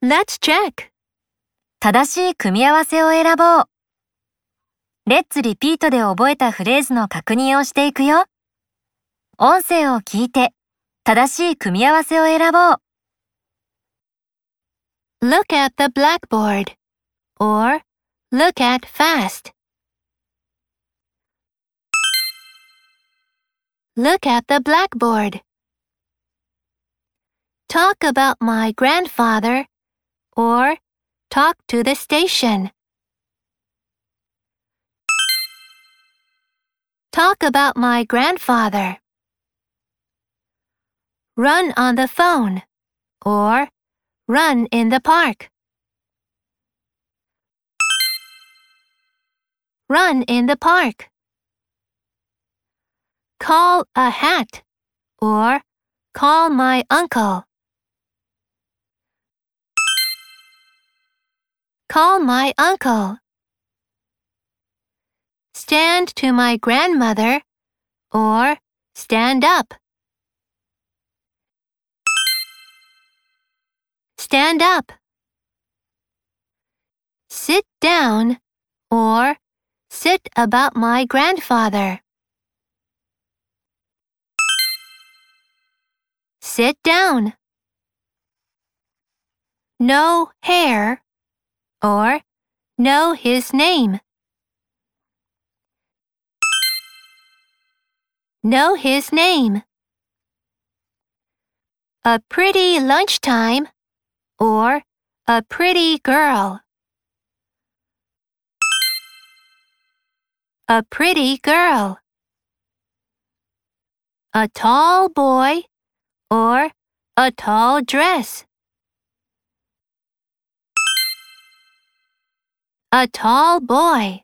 Let's check. 正しい組み合わせを選ぼう。レッツリピートで覚えたフレーズの確認をしていくよ。音声を聞いて正しい組み合わせを選ぼう。Look at the blackboard. Or look at fast. Look at the blackboard. Talk about my grandfather. Or talk to the station. Talk about my grandfather. Run on the phone. Or run in the park. Run in the park. Call a hat or call my uncle. Call my uncle. Stand to my grandmother or stand up. Stand up. Sit down or sit about my grandfather. Sit down. No hair or know his name. Know his name. A pretty lunchtime or a pretty girl. A pretty girl. A tall boy or a tall dress. A tall boy.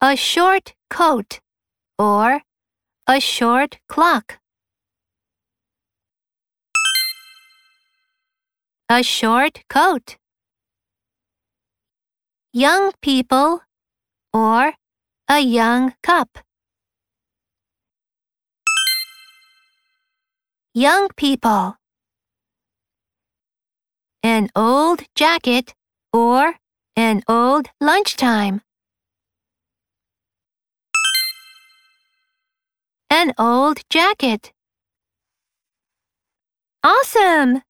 A short coat or a short clock. A short coat. Young people or a young cup. Young people. An old jacket or an old lunchtime. An old jacket. Awesome!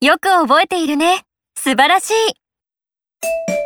よく覚えているね。素晴らしい。